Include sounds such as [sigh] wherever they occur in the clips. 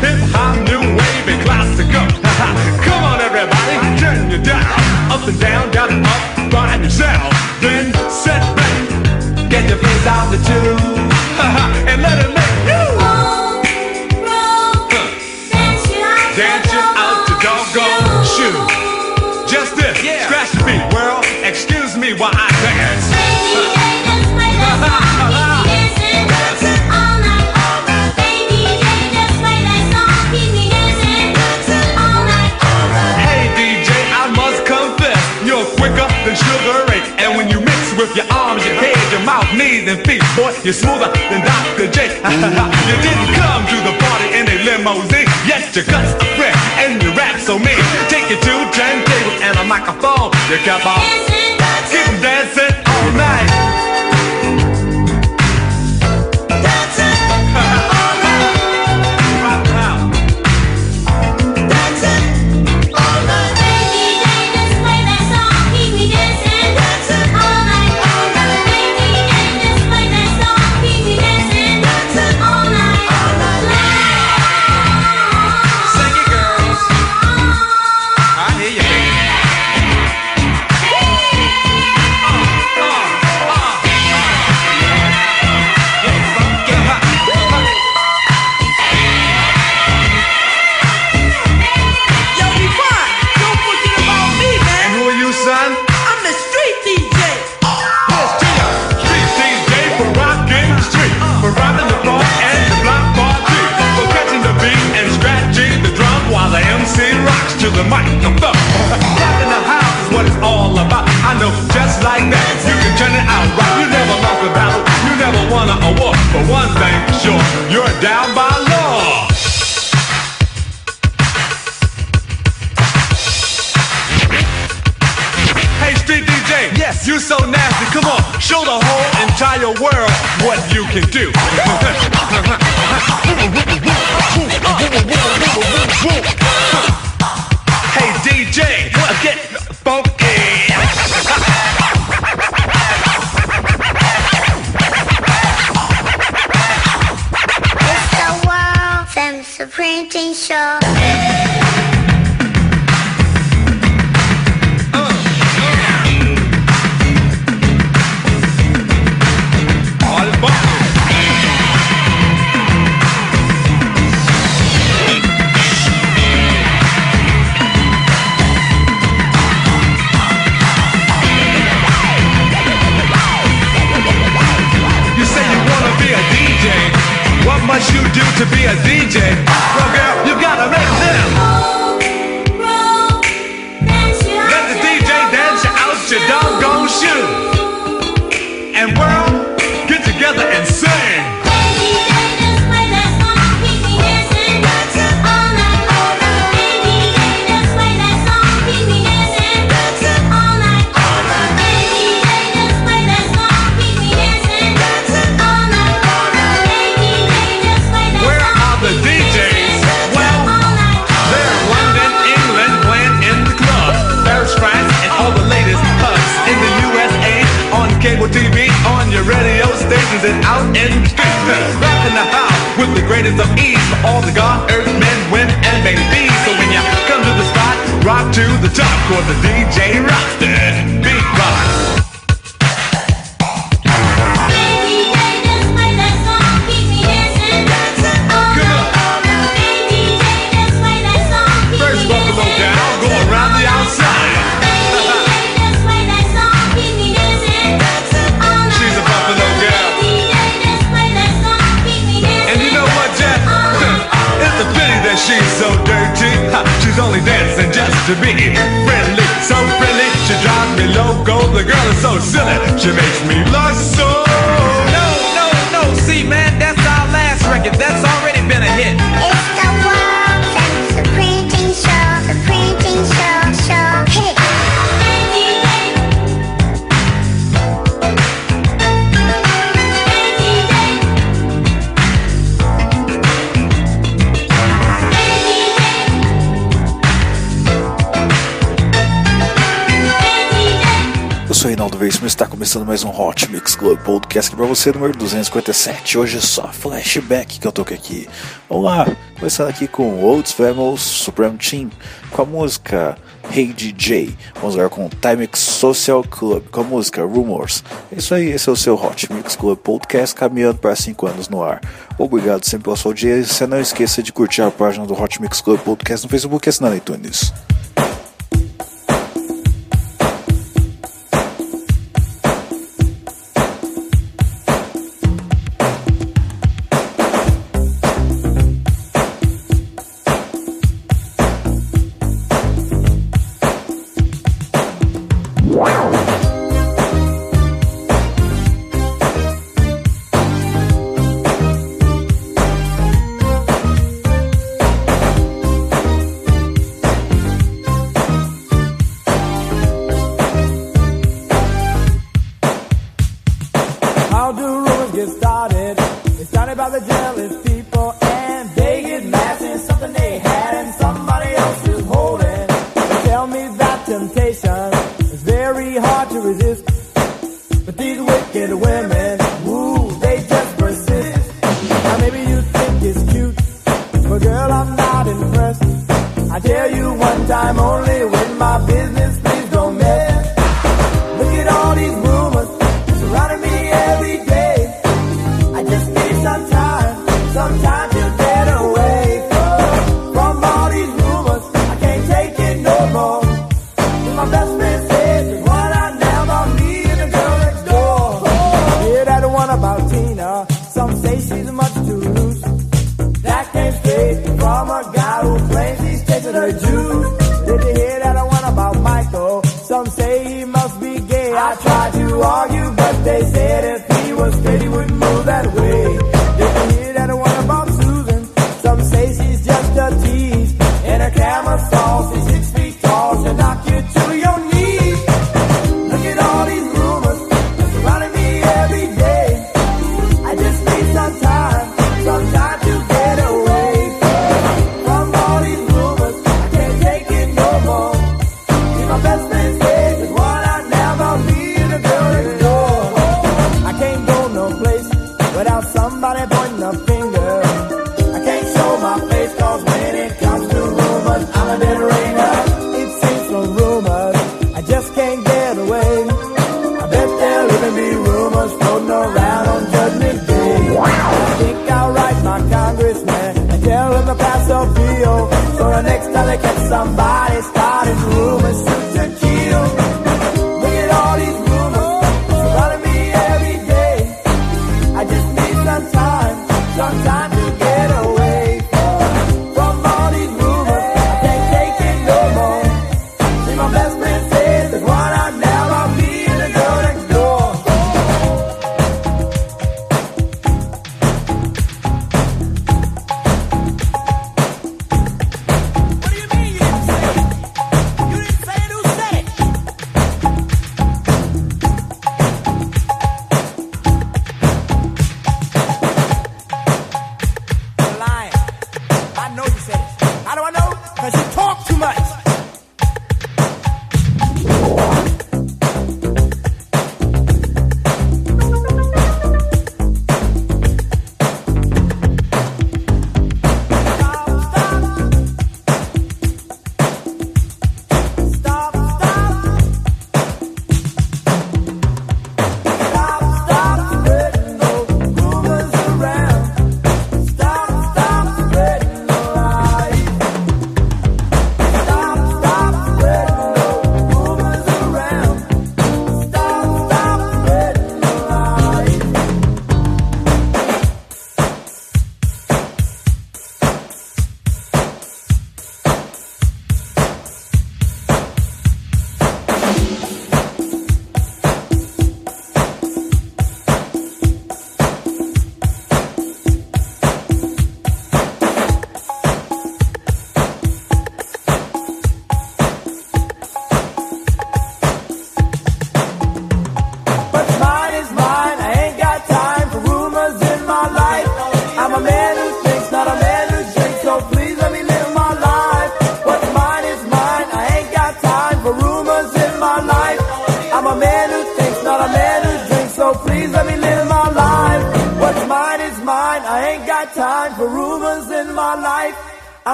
hip hop, new wave, and classical. [laughs] Come on, everybody, turn down, up and down, down up, yourself. Then set back, get your face out the tube, [laughs] and let it. and feet, boy. You're smoother than Dr. J. [laughs] you didn't come to the party in a limousine. Yes, your guts are fresh and your rap so mean. Take your two turntables and a microphone. You kept on keep dancing all night. For one thing's sure, you're down by law. Hey, street DJ, yes, you so nasty. Come on, show the whole entire world what you can do. [laughs] hey, DJ, get DJ. Girl, you gotta make them. Let the DJ dance you out your doggone shoe. And world. Spells back the house with the greatest of ease for all the God, earth, men, women, and babies. So when you come to the spot, rock to the top, cause the DJ rocks it. to be friendly, so friendly. She drives me loco. The girl is so silly, she makes me lust so. No, no, no. See, man, that's our last record. That's already been a hit. Basement está começando mais um Hot Mix Club Podcast para você, número 257. Hoje é só flashback que eu toquei aqui. Vamos lá, começando aqui com Olds Famous Supreme Team com a música Hey DJ. Vamos agora com Time Social Club com a música Rumors. É isso aí, esse é o seu Hot Mix Club Podcast caminhando para 5 anos no ar. Obrigado sempre pela sua audiência. Não esqueça de curtir a página do Hot Mix Club Podcast no Facebook e assinar iTunes. So the next time I catch somebody's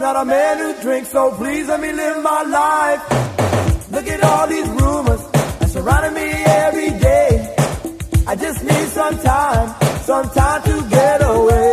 not a man who drinks, so please let me live my life. Look at all these rumors that surrounding me every day. I just need some time, some time to get away.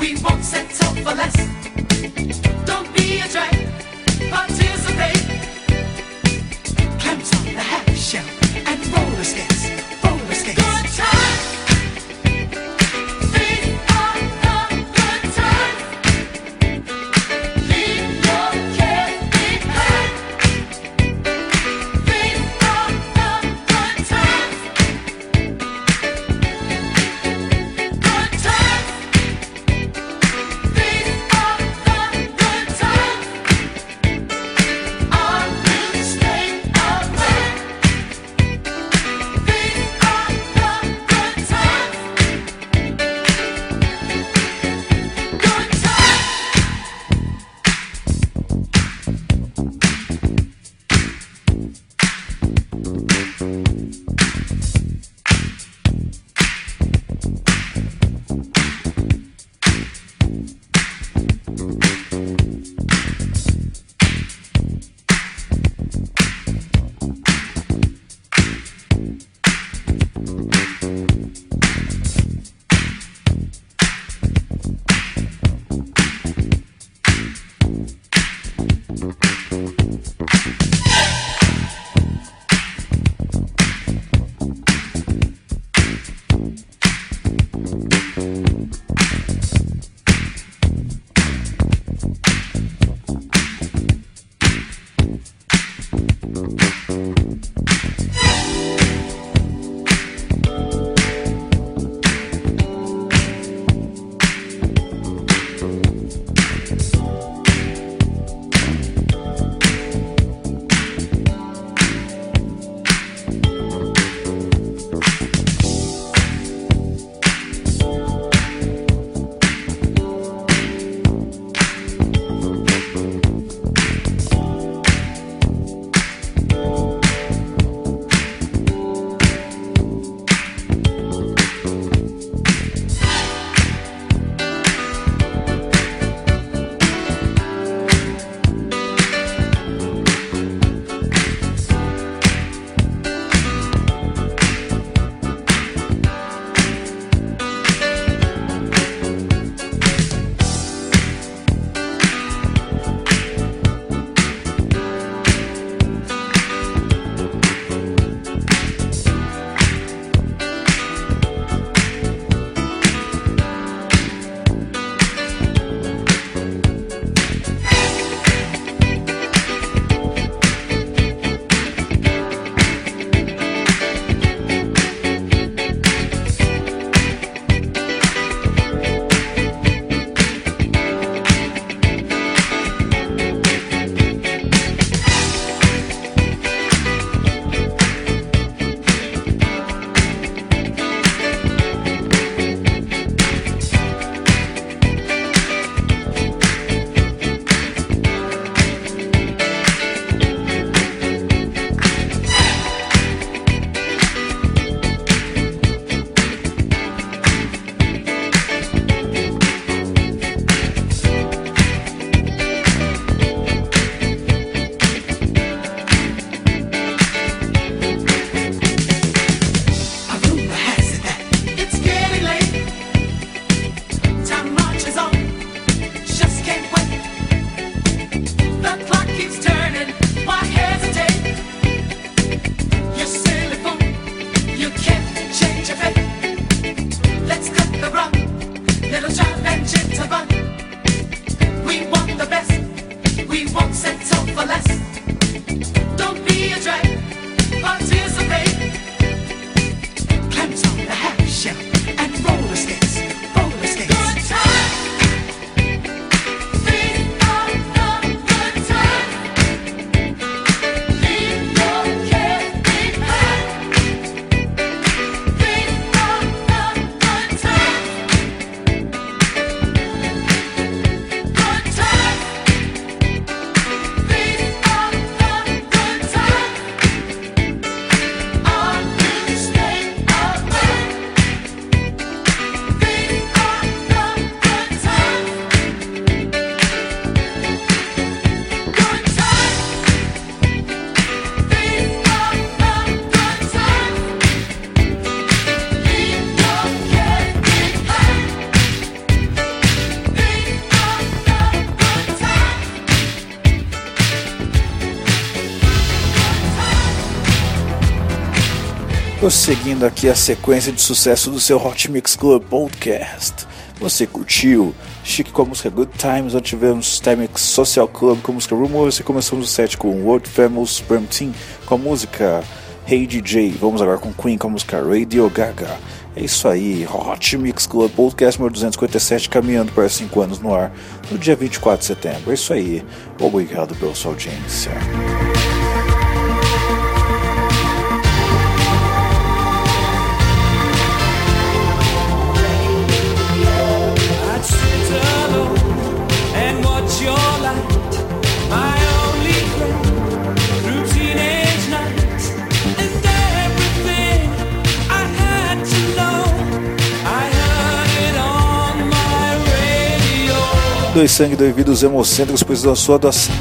We won't settle for less. Don't be a drag. Party Prosseguindo aqui a sequência de sucesso do seu Hot Mix Club Podcast. Você curtiu? Chique com a música Good Times, onde tivemos Timex Social Club com a música Rumors e começamos o set com World Famous Supreme Team com a música Hey DJ. Vamos agora com Queen com a música Radio Gaga. É isso aí, Hot Mix Club Podcast número 257, caminhando para 5 anos no ar, no dia 24 de setembro. É isso aí, obrigado pela sua audiência. Dois sangue, dois vidros hemocêntricos precisam da sua doação.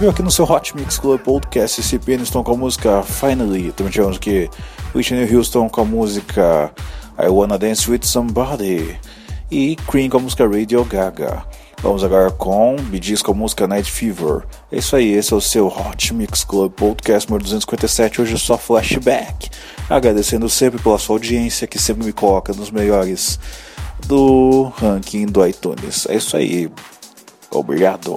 Ouviu aqui no seu Hot Mix Club Podcast esse Peniston com a música Finally. Também tivemos aqui Whitney Houston com a música I Wanna Dance With Somebody. E Cream com a música Radio Gaga. Vamos agora com Gees com a música Night Fever. É isso aí, esse é o seu Hot Mix Club Podcast número 257. Hoje é só flashback. Agradecendo sempre pela sua audiência que sempre me coloca nos melhores do ranking do iTunes. É isso aí. Obrigado.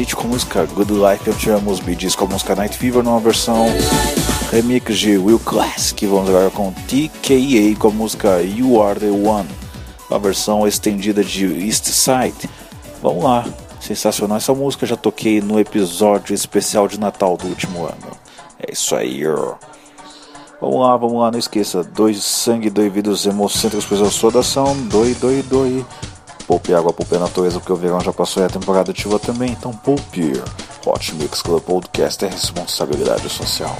City com a música Good Life, eu tivemos Bee Gees com a música Night Fever numa versão remix de Will Classic. Vamos agora com TKA com a música You Are The One, uma versão estendida de East Side. Vamos lá, sensacional essa música, já toquei no episódio especial de Natal do último ano. É isso aí. Vamos lá, vamos lá, não esqueça. Dois sangue, dois vidros hemocêntricos, pois eu sou da ação. Doi, doi, doi. Poupe água, poupe a natureza, porque o verão já passou e a temporada chuva também. Então poupe. Hot Mix Club Podcast é responsabilidade social.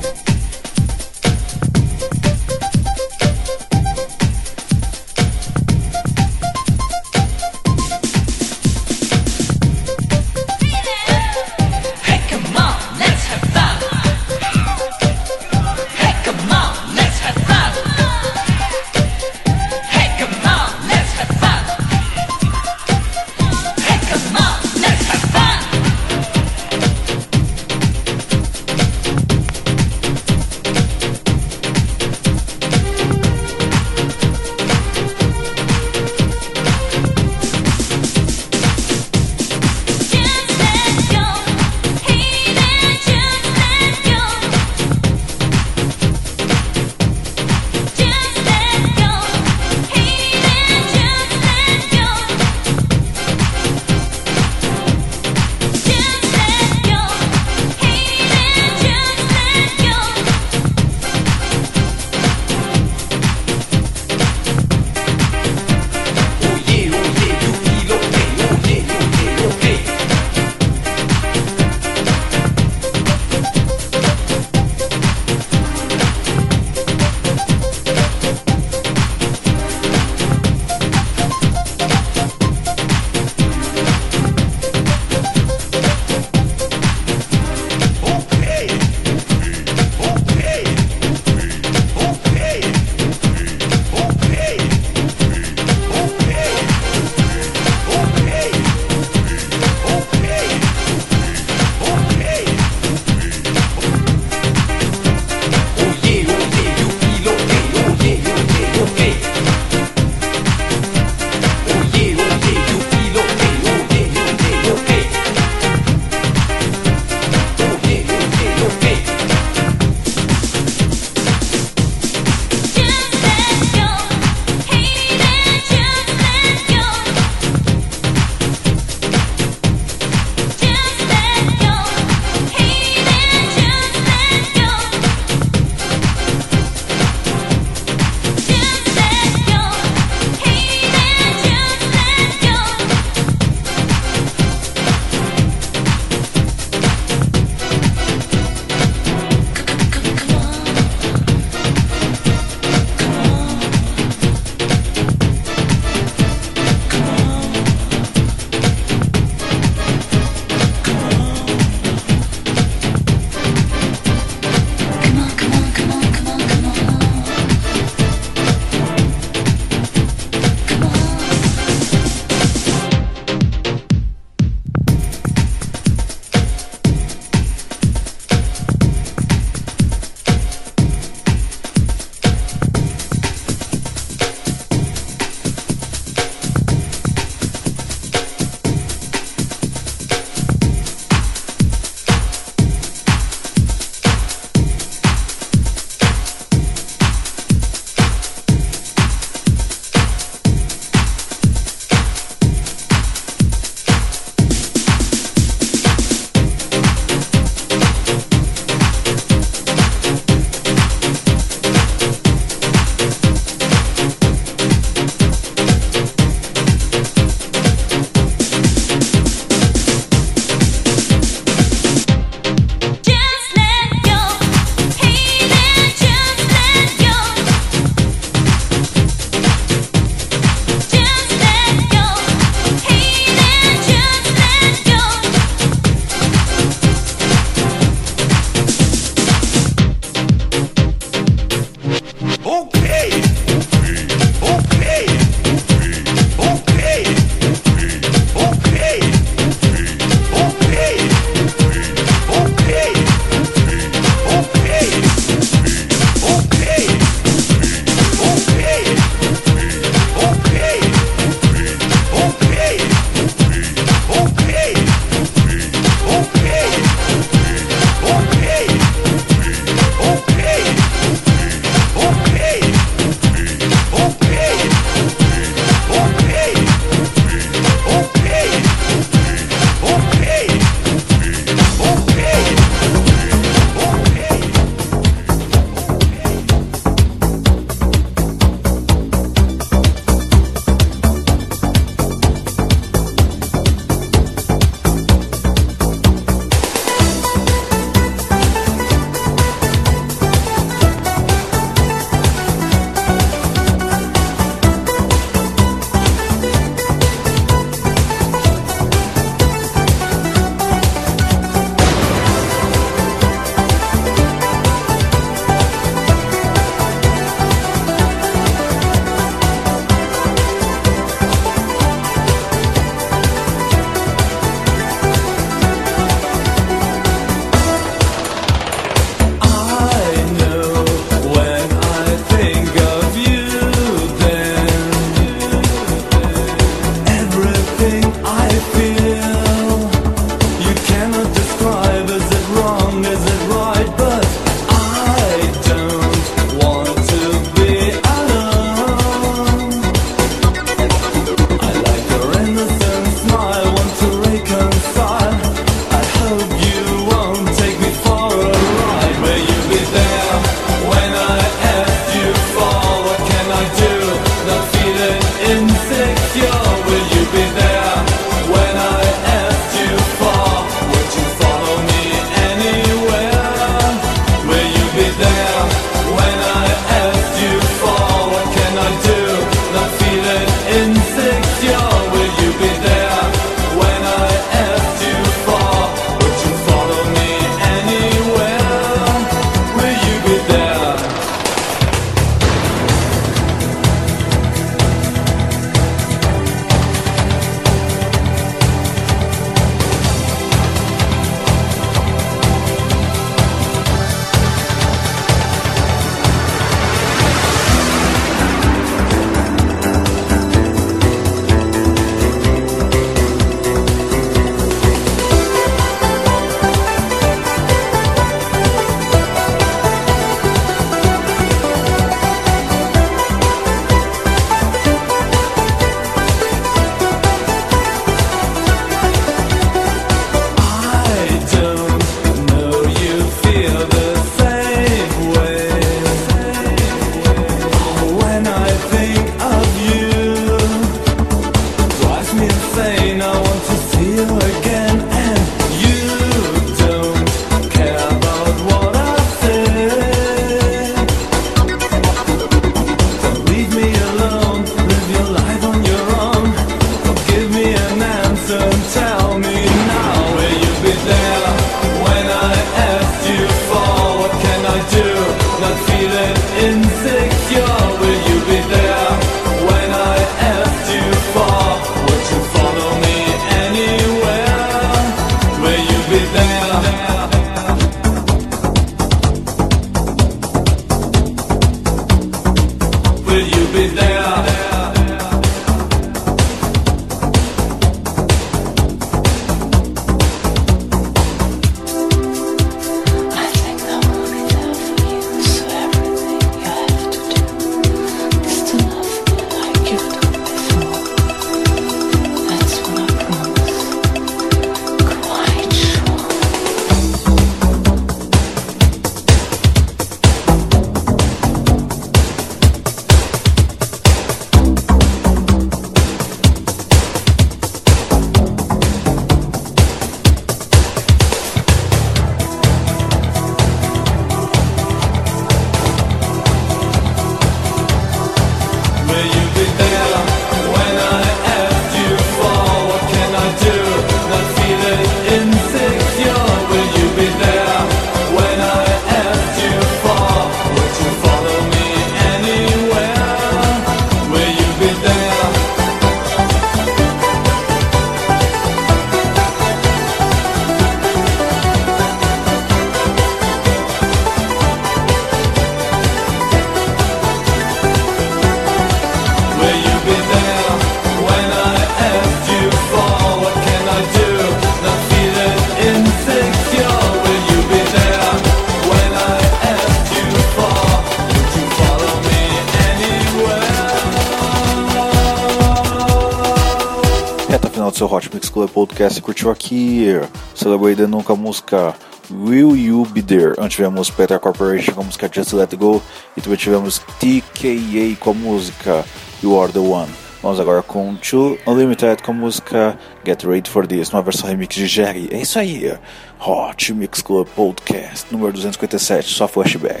seu Hot Mix Club Podcast curtiu aqui, Celebrate Nunca a música Will You Be There. Antes tivemos Petra Corporation com a música Just Let Go e também tivemos TKA com a música You Are The One. Vamos agora com Two Unlimited com a música Get Ready For This, uma versão remix de Jerry. É isso aí, Hot Mix Club Podcast número 257, só flashback.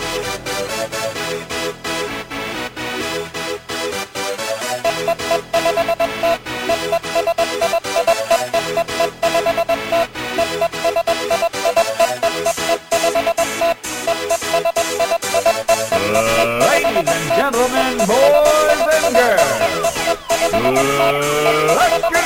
Like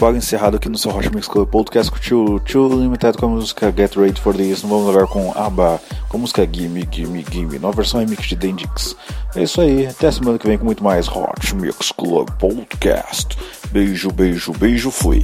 trabalho encerrado aqui no seu Rocha Mix Club Podcast com o Tio Limited com a música Get Ready for This. Vamos agora com Abba, com a música Gimme, Gimme, Gimme, nova versão remix de Dendix. É isso aí, até semana que vem com muito mais Hot Mix Club Podcast. Beijo, beijo, beijo, fui.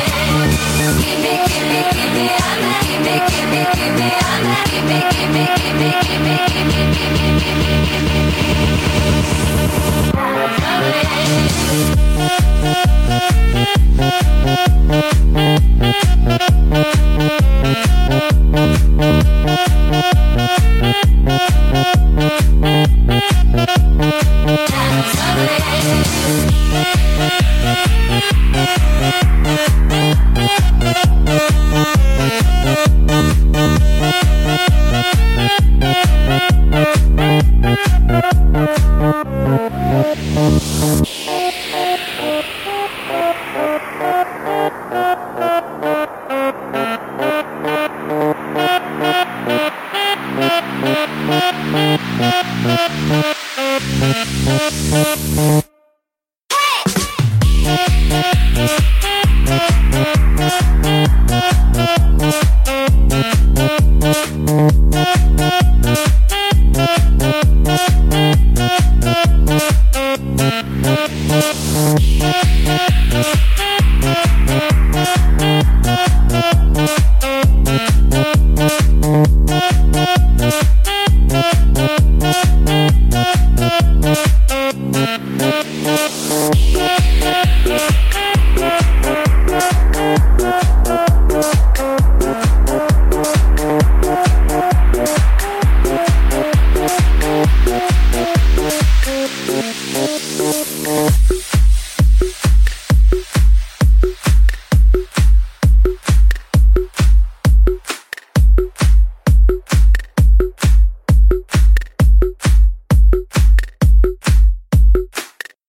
Thank you.